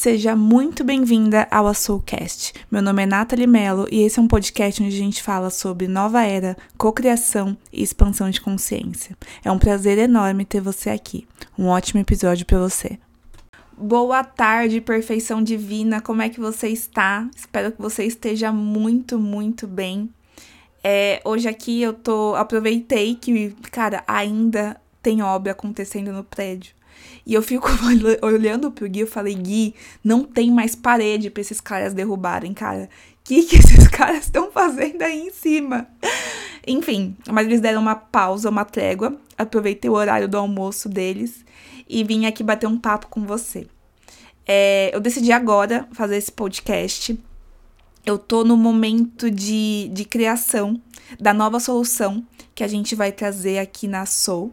Seja muito bem-vinda ao Soulcast. Meu nome é Nathalie Mello e esse é um podcast onde a gente fala sobre nova era, cocriação e expansão de consciência. É um prazer enorme ter você aqui. Um ótimo episódio para você. Boa tarde, perfeição divina. Como é que você está? Espero que você esteja muito, muito bem. É, hoje aqui eu tô aproveitei que, cara, ainda tem obra acontecendo no prédio. E eu fico olhando pro Gui, eu falei, Gui, não tem mais parede pra esses caras derrubarem, cara. O que, que esses caras estão fazendo aí em cima? Enfim, mas eles deram uma pausa, uma trégua. Aproveitei o horário do almoço deles e vim aqui bater um papo com você. É, eu decidi agora fazer esse podcast. Eu tô no momento de, de criação da nova solução que a gente vai trazer aqui na Soul.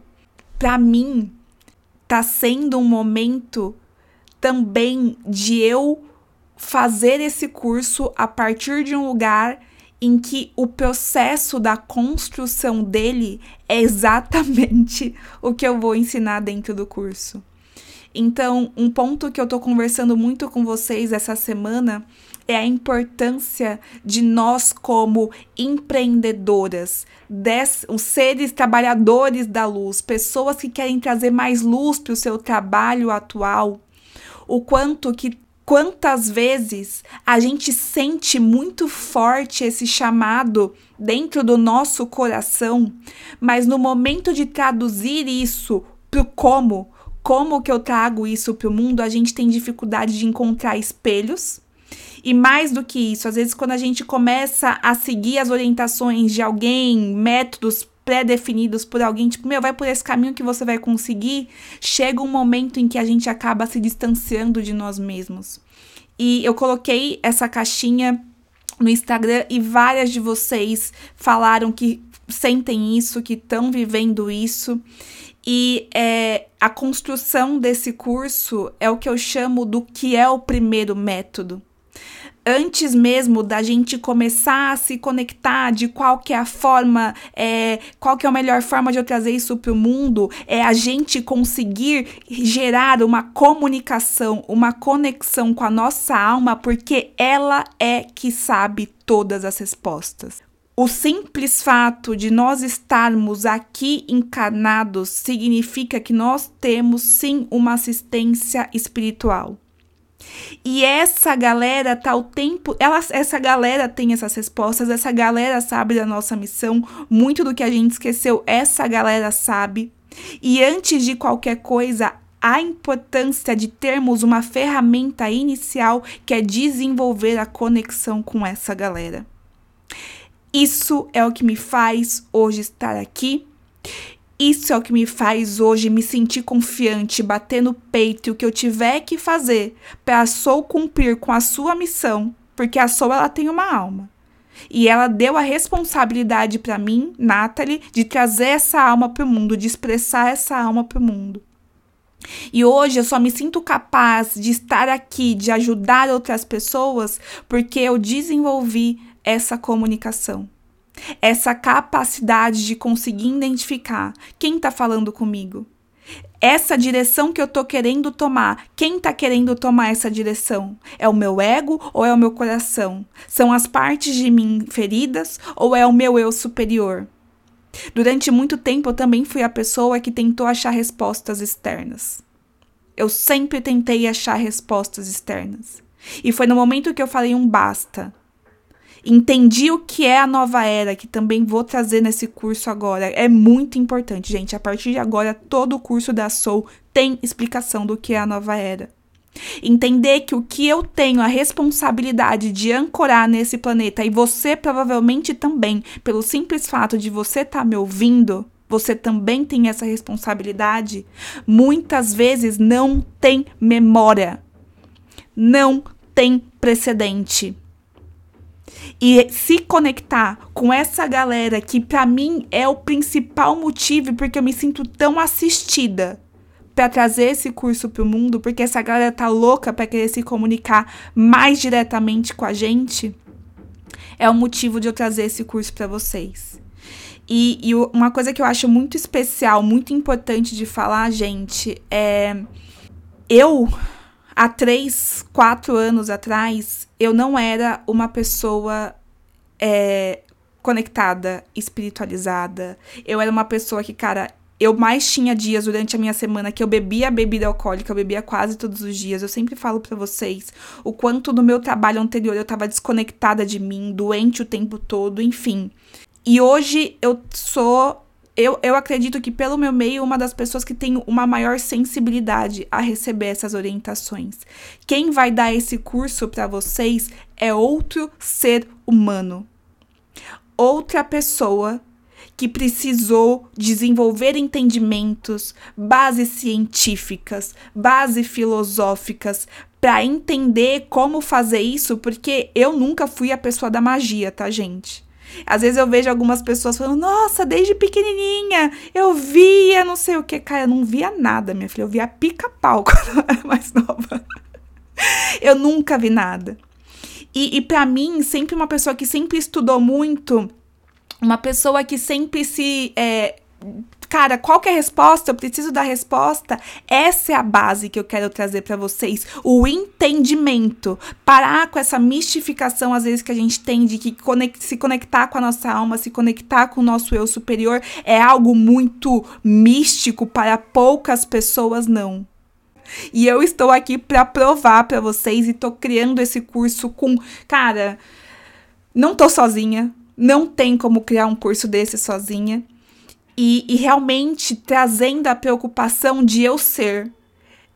Para mim, tá sendo um momento também de eu fazer esse curso a partir de um lugar em que o processo da construção dele é exatamente o que eu vou ensinar dentro do curso. Então, um ponto que eu tô conversando muito com vocês essa semana é a importância de nós, como empreendedoras, des, os seres trabalhadores da luz, pessoas que querem trazer mais luz para o seu trabalho atual, o quanto que quantas vezes a gente sente muito forte esse chamado dentro do nosso coração, mas no momento de traduzir isso para como, como que eu trago isso para o mundo, a gente tem dificuldade de encontrar espelhos e mais do que isso, às vezes quando a gente começa a seguir as orientações de alguém, métodos pré-definidos por alguém, tipo, meu, vai por esse caminho que você vai conseguir, chega um momento em que a gente acaba se distanciando de nós mesmos. E eu coloquei essa caixinha no Instagram e várias de vocês falaram que sentem isso, que estão vivendo isso. E é, a construção desse curso é o que eu chamo do que é o primeiro método antes mesmo da gente começar a se conectar de qual que é a forma, é, qual que é a melhor forma de eu trazer isso para o mundo, é a gente conseguir gerar uma comunicação, uma conexão com a nossa alma, porque ela é que sabe todas as respostas. O simples fato de nós estarmos aqui encarnados significa que nós temos sim uma assistência espiritual. E essa galera tá o tempo. Ela, essa galera tem essas respostas, essa galera sabe da nossa missão. Muito do que a gente esqueceu, essa galera sabe. E antes de qualquer coisa, a importância de termos uma ferramenta inicial que é desenvolver a conexão com essa galera. Isso é o que me faz hoje estar aqui. Isso é o que me faz hoje me sentir confiante, bater no peito e o que eu tiver que fazer para a Soul cumprir com a sua missão, porque a Soul ela tem uma alma. E ela deu a responsabilidade para mim, Natalie, de trazer essa alma para o mundo, de expressar essa alma para o mundo. E hoje eu só me sinto capaz de estar aqui, de ajudar outras pessoas, porque eu desenvolvi essa comunicação essa capacidade de conseguir identificar quem está falando comigo. Essa direção que eu tô querendo tomar, quem tá querendo tomar essa direção? É o meu ego ou é o meu coração? São as partes de mim feridas ou é o meu eu superior? Durante muito tempo eu também fui a pessoa que tentou achar respostas externas. Eu sempre tentei achar respostas externas. E foi no momento que eu falei um basta, Entendi o que é a nova era, que também vou trazer nesse curso agora. É muito importante, gente. A partir de agora, todo o curso da Soul tem explicação do que é a nova era. Entender que o que eu tenho a responsabilidade de ancorar nesse planeta, e você provavelmente também, pelo simples fato de você estar tá me ouvindo, você também tem essa responsabilidade, muitas vezes não tem memória, não tem precedente e se conectar com essa galera que para mim é o principal motivo porque eu me sinto tão assistida para trazer esse curso pro mundo, porque essa galera tá louca para querer se comunicar mais diretamente com a gente, é o motivo de eu trazer esse curso para vocês. E, e uma coisa que eu acho muito especial, muito importante de falar, gente, é eu há três, quatro anos atrás, eu não era uma pessoa é, conectada, espiritualizada. Eu era uma pessoa que, cara, eu mais tinha dias durante a minha semana que eu bebia bebida alcoólica, eu bebia quase todos os dias. Eu sempre falo para vocês o quanto no meu trabalho anterior eu tava desconectada de mim, doente o tempo todo, enfim. E hoje eu sou eu, eu acredito que, pelo meu meio, uma das pessoas que tem uma maior sensibilidade a receber essas orientações. Quem vai dar esse curso para vocês é outro ser humano. Outra pessoa que precisou desenvolver entendimentos, bases científicas, bases filosóficas para entender como fazer isso, porque eu nunca fui a pessoa da magia, tá, gente? Às vezes eu vejo algumas pessoas falando, nossa, desde pequenininha eu via não sei o que. Cara, eu não via nada, minha filha. Eu via pica-pau quando eu era mais nova. Eu nunca vi nada. E, e para mim, sempre uma pessoa que sempre estudou muito, uma pessoa que sempre se é, cara, qual que é a resposta? Eu preciso da resposta. Essa é a base que eu quero trazer para vocês, o entendimento. Parar com essa mistificação às vezes que a gente tem de que conect se conectar com a nossa alma, se conectar com o nosso eu superior é algo muito místico para poucas pessoas não. E eu estou aqui para provar para vocês e tô criando esse curso com, cara, não tô sozinha, não tem como criar um curso desse sozinha e, e realmente trazendo a preocupação de eu ser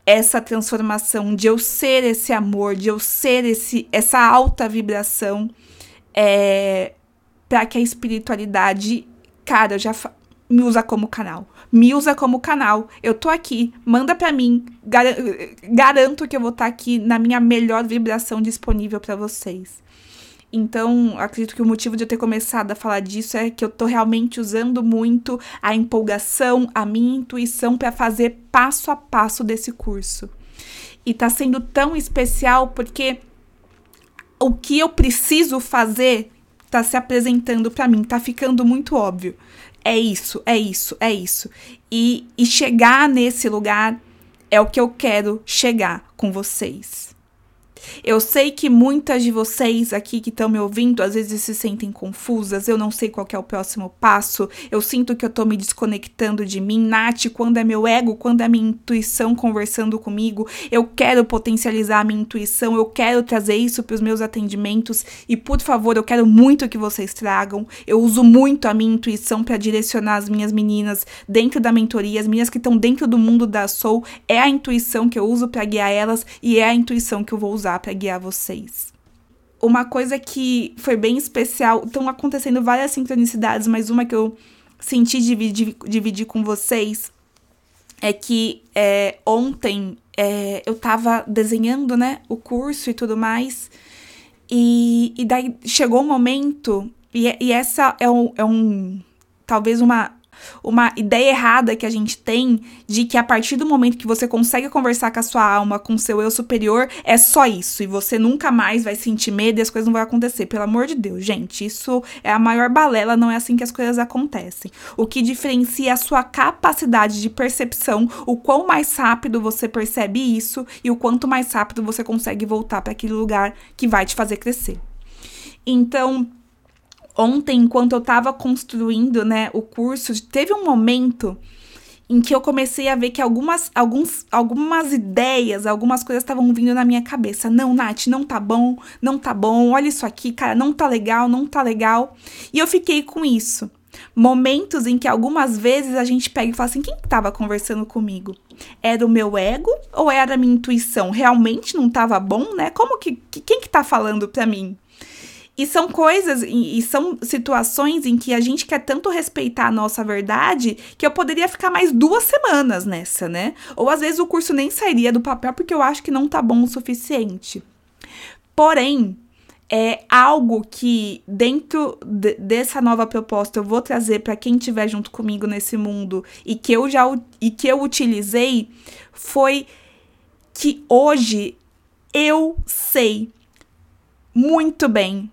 essa transformação, de eu ser esse amor, de eu ser esse, essa alta vibração, é, para que a espiritualidade, cara, já me usa como canal. Me usa como canal. Eu tô aqui, manda para mim. Gar garanto que eu vou estar tá aqui na minha melhor vibração disponível para vocês. Então, acredito que o motivo de eu ter começado a falar disso é que eu tô realmente usando muito a empolgação, a minha intuição para fazer passo a passo desse curso. E tá sendo tão especial porque o que eu preciso fazer tá se apresentando para mim, tá ficando muito óbvio. É isso, é isso, é isso. E, e chegar nesse lugar é o que eu quero chegar com vocês. Eu sei que muitas de vocês aqui que estão me ouvindo às vezes se sentem confusas, eu não sei qual é o próximo passo, eu sinto que eu tô me desconectando de mim. Nath, quando é meu ego, quando é minha intuição conversando comigo, eu quero potencializar a minha intuição, eu quero trazer isso para os meus atendimentos. E, por favor, eu quero muito que vocês tragam. Eu uso muito a minha intuição para direcionar as minhas meninas dentro da mentoria, as meninas que estão dentro do mundo da Soul, é a intuição que eu uso para guiar elas e é a intuição que eu vou usar usar para guiar vocês. Uma coisa que foi bem especial, estão acontecendo várias sincronicidades, mas uma que eu senti dividir, dividir com vocês é que é, ontem é, eu tava desenhando, né, o curso e tudo mais, e, e daí chegou um momento, e, e essa é um, é um talvez uma uma ideia errada que a gente tem de que a partir do momento que você consegue conversar com a sua alma, com o seu eu superior, é só isso. E você nunca mais vai sentir medo e as coisas não vão acontecer. Pelo amor de Deus, gente, isso é a maior balela, não é assim que as coisas acontecem. O que diferencia a sua capacidade de percepção, o quão mais rápido você percebe isso e o quanto mais rápido você consegue voltar para aquele lugar que vai te fazer crescer. Então, ontem, enquanto eu estava construindo, né, o curso, teve um momento em que eu comecei a ver que algumas, alguns, algumas ideias, algumas coisas estavam vindo na minha cabeça. Não, Nath, não tá bom, não tá bom, olha isso aqui, cara, não tá legal, não tá legal. E eu fiquei com isso. Momentos em que algumas vezes a gente pega e fala assim: quem estava conversando comigo? Era o meu ego ou era a minha intuição? Realmente não estava bom, né? Como que, que quem que tá falando para mim? E são coisas e, e, são situações em que a gente quer tanto respeitar a nossa verdade que eu poderia ficar mais duas semanas nessa, né? Ou às vezes o curso nem sairia do papel porque eu acho que não tá bom o suficiente. Porém, é algo que dentro de, dessa nova proposta eu vou trazer para quem estiver junto comigo nesse mundo e que eu já e que eu utilizei foi que hoje eu sei muito bem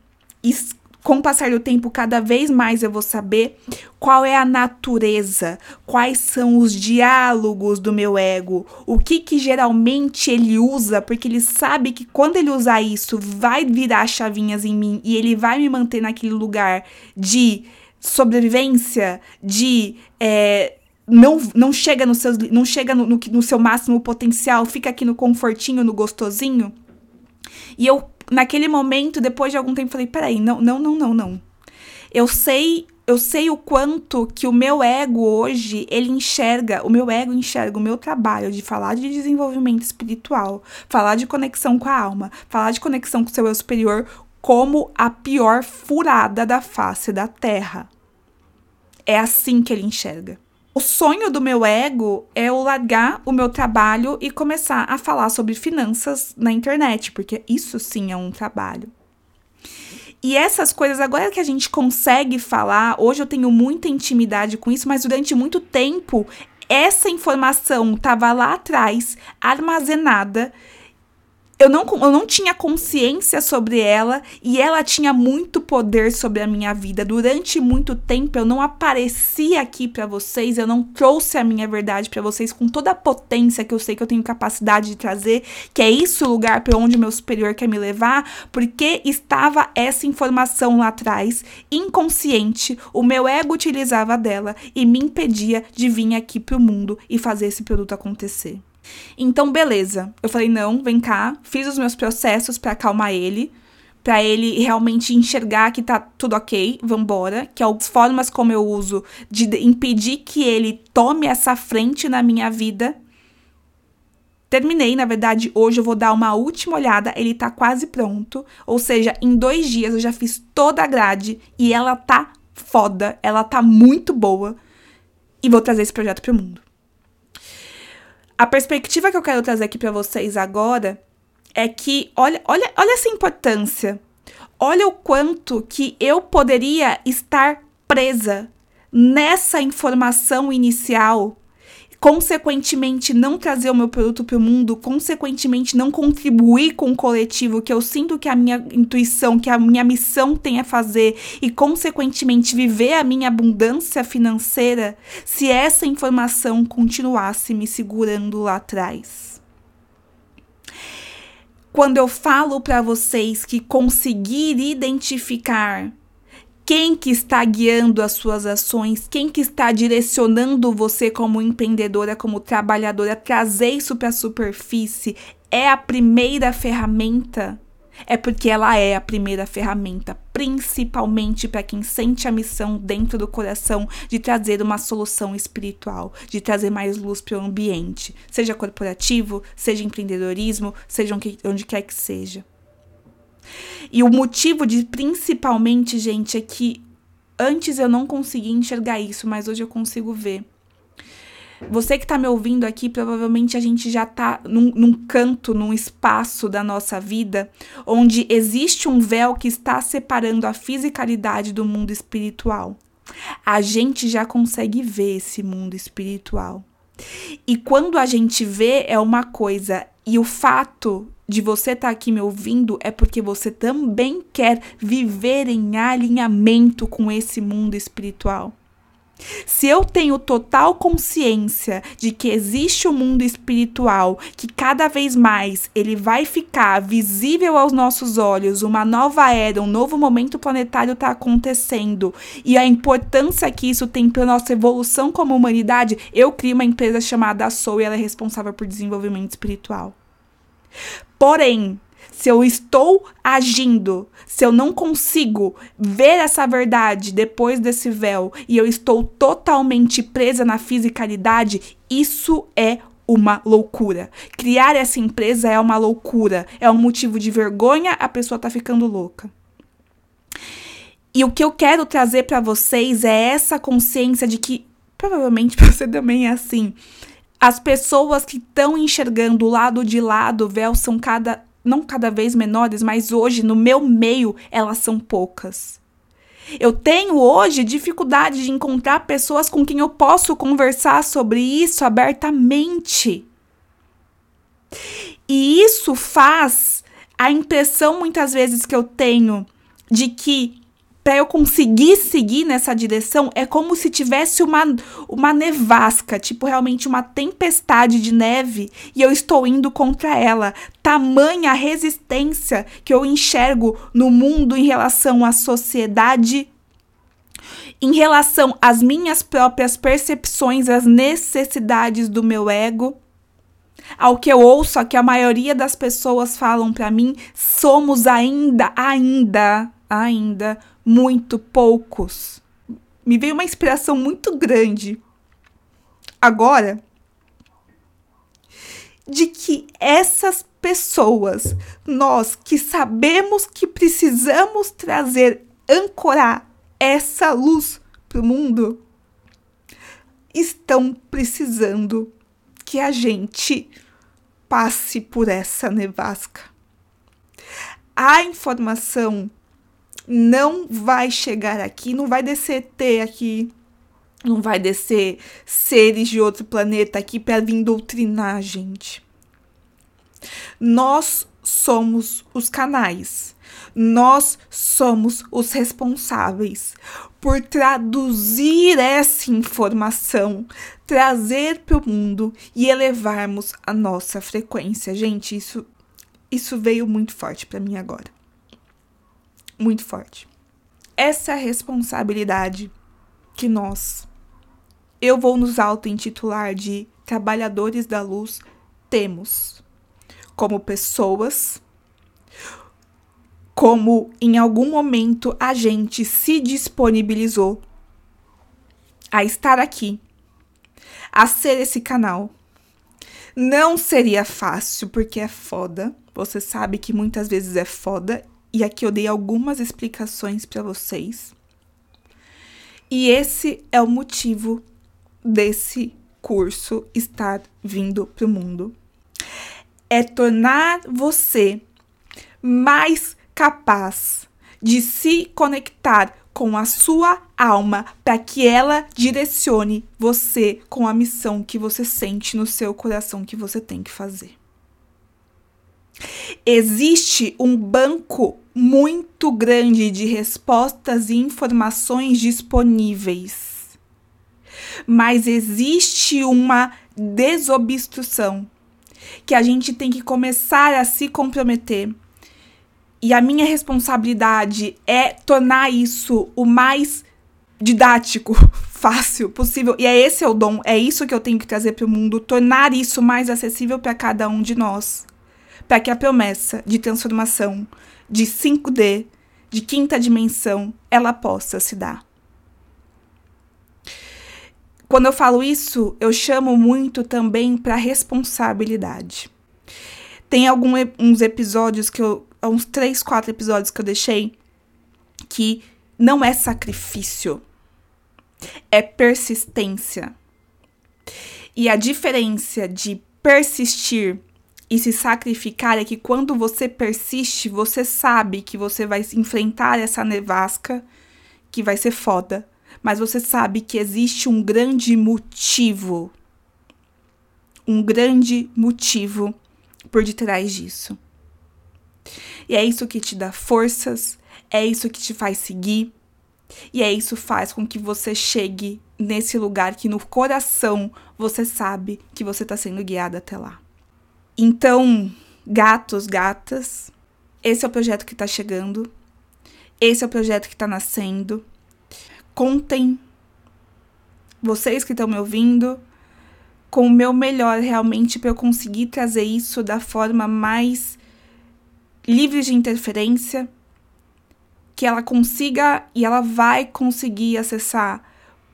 com o passar do tempo, cada vez mais eu vou saber qual é a natureza, quais são os diálogos do meu ego, o que que geralmente ele usa, porque ele sabe que quando ele usar isso vai virar chavinhas em mim e ele vai me manter naquele lugar de sobrevivência, de é, não, não chega, no, seus, não chega no, no, no seu máximo potencial, fica aqui no confortinho, no gostosinho. E eu naquele momento, depois de algum tempo, falei: peraí, não, não, não, não, não. Eu sei, eu sei o quanto que o meu ego hoje, ele enxerga, o meu ego enxerga o meu trabalho de falar de desenvolvimento espiritual, falar de conexão com a alma, falar de conexão com o seu eu superior como a pior furada da face da terra. É assim que ele enxerga. O sonho do meu ego é eu largar o meu trabalho e começar a falar sobre finanças na internet, porque isso sim é um trabalho. E essas coisas, agora que a gente consegue falar, hoje eu tenho muita intimidade com isso, mas durante muito tempo essa informação estava lá atrás, armazenada, eu não, eu não tinha consciência sobre ela e ela tinha muito poder sobre a minha vida. Durante muito tempo eu não apareci aqui para vocês, eu não trouxe a minha verdade para vocês com toda a potência que eu sei que eu tenho capacidade de trazer, que é isso o lugar para onde o meu superior quer me levar, porque estava essa informação lá atrás, inconsciente, o meu ego utilizava dela e me impedia de vir aqui pro mundo e fazer esse produto acontecer. Então, beleza. Eu falei: não, vem cá. Fiz os meus processos para acalmar ele. Pra ele realmente enxergar que tá tudo ok, vambora. Que é as formas como eu uso de impedir que ele tome essa frente na minha vida. Terminei, na verdade, hoje eu vou dar uma última olhada. Ele tá quase pronto. Ou seja, em dois dias eu já fiz toda a grade e ela tá foda. Ela tá muito boa. E vou trazer esse projeto pro mundo. A perspectiva que eu quero trazer aqui para vocês agora é que olha, olha, olha essa importância. Olha o quanto que eu poderia estar presa nessa informação inicial consequentemente não trazer o meu produto para o mundo, consequentemente não contribuir com o coletivo que eu sinto que a minha intuição, que a minha missão tem a fazer e consequentemente viver a minha abundância financeira, se essa informação continuasse me segurando lá atrás. Quando eu falo para vocês que conseguir identificar quem que está guiando as suas ações, quem que está direcionando você como empreendedora, como trabalhadora, trazer isso para a superfície é a primeira ferramenta. É porque ela é a primeira ferramenta, principalmente para quem sente a missão dentro do coração de trazer uma solução espiritual, de trazer mais luz para o ambiente, seja corporativo, seja empreendedorismo, seja onde quer que seja. E o motivo de principalmente, gente, é que antes eu não conseguia enxergar isso, mas hoje eu consigo ver. Você que está me ouvindo aqui, provavelmente a gente já está num, num, canto, num espaço da nossa vida, onde existe um véu que está separando a fisicalidade do mundo espiritual. A gente já consegue ver esse mundo espiritual. E quando a gente vê, é uma coisa, e o fato de você estar tá aqui me ouvindo é porque você também quer viver em alinhamento com esse mundo espiritual. Se eu tenho total consciência de que existe um mundo espiritual, que cada vez mais ele vai ficar visível aos nossos olhos, uma nova era, um novo momento planetário está acontecendo e a importância que isso tem para nossa evolução como humanidade, eu crio uma empresa chamada Soul e ela é responsável por desenvolvimento espiritual. Porém, se eu estou agindo, se eu não consigo ver essa verdade depois desse véu e eu estou totalmente presa na fisicalidade, isso é uma loucura. Criar essa empresa é uma loucura, é um motivo de vergonha, a pessoa tá ficando louca. E o que eu quero trazer para vocês é essa consciência de que provavelmente você também é assim. As pessoas que estão enxergando o lado de lá do véu são cada não cada vez menores, mas hoje no meu meio elas são poucas. Eu tenho hoje dificuldade de encontrar pessoas com quem eu posso conversar sobre isso abertamente. E isso faz a impressão muitas vezes que eu tenho de que para eu conseguir seguir nessa direção, é como se tivesse uma, uma nevasca, tipo realmente uma tempestade de neve, e eu estou indo contra ela. Tamanha resistência que eu enxergo no mundo em relação à sociedade, em relação às minhas próprias percepções, às necessidades do meu ego ao que eu ouço, que a maioria das pessoas falam para mim, somos ainda, ainda, ainda muito poucos. Me veio uma inspiração muito grande agora de que essas pessoas, nós que sabemos que precisamos trazer, ancorar essa luz para o mundo, estão precisando que a gente passe por essa nevasca. A informação não vai chegar aqui, não vai descer T aqui, não vai descer seres de outro planeta aqui para vir doutrinar a gente. Nós somos os canais. Nós somos os responsáveis por traduzir essa informação, trazer para o mundo e elevarmos a nossa frequência. Gente, isso isso veio muito forte para mim agora. Muito forte. Essa responsabilidade que nós eu vou nos auto-intitular de trabalhadores da luz temos como pessoas como em algum momento a gente se disponibilizou a estar aqui, a ser esse canal. Não seria fácil, porque é foda. Você sabe que muitas vezes é foda, e aqui eu dei algumas explicações para vocês. E esse é o motivo desse curso estar vindo para o mundo. É tornar você mais capaz de se conectar com a sua alma para que ela direcione você com a missão que você sente no seu coração que você tem que fazer. Existe um banco muito grande de respostas e informações disponíveis. Mas existe uma desobstrução que a gente tem que começar a se comprometer e a minha responsabilidade é tornar isso o mais didático, fácil possível. E é esse é o dom, é isso que eu tenho que trazer para o mundo, tornar isso mais acessível para cada um de nós. Para que a promessa de transformação de 5D, de quinta dimensão, ela possa se dar. Quando eu falo isso, eu chamo muito também para responsabilidade. Tem alguns episódios que eu uns três, quatro episódios que eu deixei, que não é sacrifício, é persistência. E a diferença de persistir e se sacrificar é que quando você persiste, você sabe que você vai enfrentar essa nevasca que vai ser foda, mas você sabe que existe um grande motivo. Um grande motivo por detrás disso. E é isso que te dá forças, é isso que te faz seguir, e é isso faz com que você chegue nesse lugar que no coração você sabe que você está sendo guiada até lá. Então, gatos, gatas, esse é o projeto que está chegando, esse é o projeto que está nascendo. Contem, vocês que estão me ouvindo, com o meu melhor realmente para eu conseguir trazer isso da forma mais livre de interferência, que ela consiga e ela vai conseguir acessar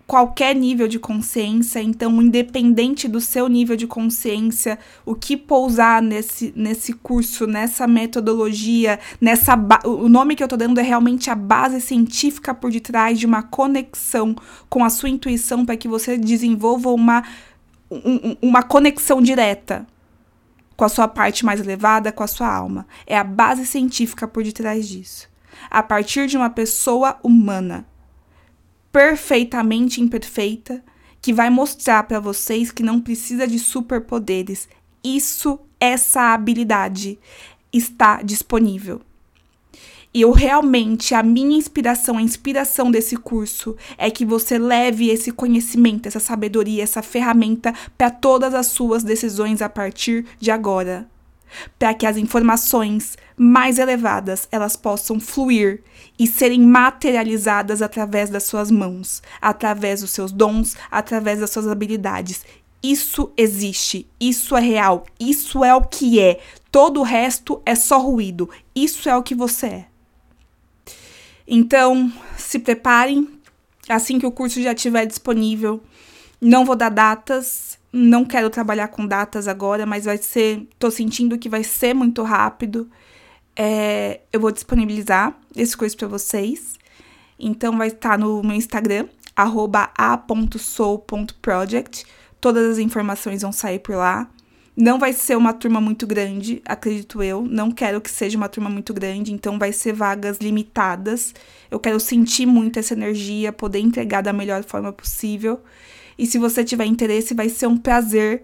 qualquer nível de consciência, então, independente do seu nível de consciência, o que pousar nesse, nesse curso, nessa metodologia, nessa o nome que eu tô dando é realmente a base científica por detrás de uma conexão com a sua intuição para que você desenvolva uma, um, uma conexão direta com a sua parte mais elevada, com a sua alma. É a base científica por detrás disso. A partir de uma pessoa humana, perfeitamente imperfeita, que vai mostrar para vocês que não precisa de superpoderes. Isso, essa habilidade está disponível. E eu realmente, a minha inspiração, a inspiração desse curso é que você leve esse conhecimento, essa sabedoria, essa ferramenta para todas as suas decisões a partir de agora. Para que as informações mais elevadas elas possam fluir e serem materializadas através das suas mãos, através dos seus dons, através das suas habilidades. Isso existe, isso é real, isso é o que é. Todo o resto é só ruído. Isso é o que você é. Então, se preparem. Assim que o curso já estiver disponível, não vou dar datas, não quero trabalhar com datas agora, mas vai ser. Tô sentindo que vai ser muito rápido. É, eu vou disponibilizar esse curso para vocês. Então, vai estar no meu Instagram, a.soul.project. Todas as informações vão sair por lá. Não vai ser uma turma muito grande, acredito eu. Não quero que seja uma turma muito grande, então vai ser vagas limitadas. Eu quero sentir muito essa energia, poder entregar da melhor forma possível. E se você tiver interesse, vai ser um prazer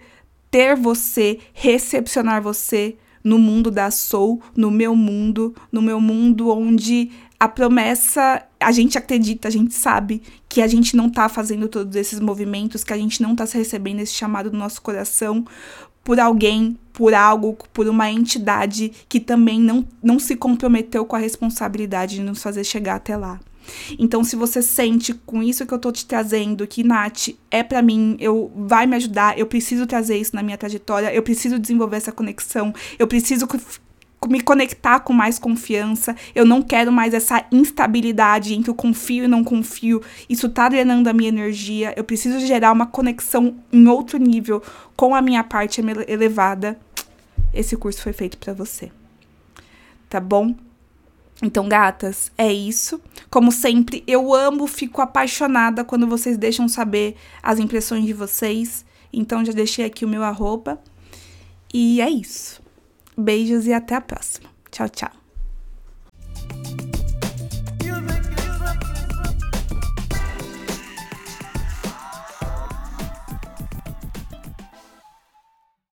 ter você, recepcionar você no mundo da Soul, no meu mundo, no meu mundo onde a promessa, a gente acredita, a gente sabe que a gente não tá fazendo todos esses movimentos, que a gente não tá recebendo esse chamado do nosso coração, por alguém, por algo, por uma entidade que também não, não se comprometeu com a responsabilidade de nos fazer chegar até lá. Então, se você sente com isso que eu tô te trazendo, que Nath é para mim, eu vai me ajudar, eu preciso trazer isso na minha trajetória, eu preciso desenvolver essa conexão, eu preciso me conectar com mais confiança. Eu não quero mais essa instabilidade entre o confio e não confio. Isso tá drenando a minha energia. Eu preciso gerar uma conexão em outro nível com a minha parte elevada. Esse curso foi feito para você. Tá bom? Então, gatas, é isso. Como sempre, eu amo, fico apaixonada quando vocês deixam saber as impressões de vocês. Então, já deixei aqui o meu arroba. E é isso. Beijos e até a próxima. Tchau, tchau.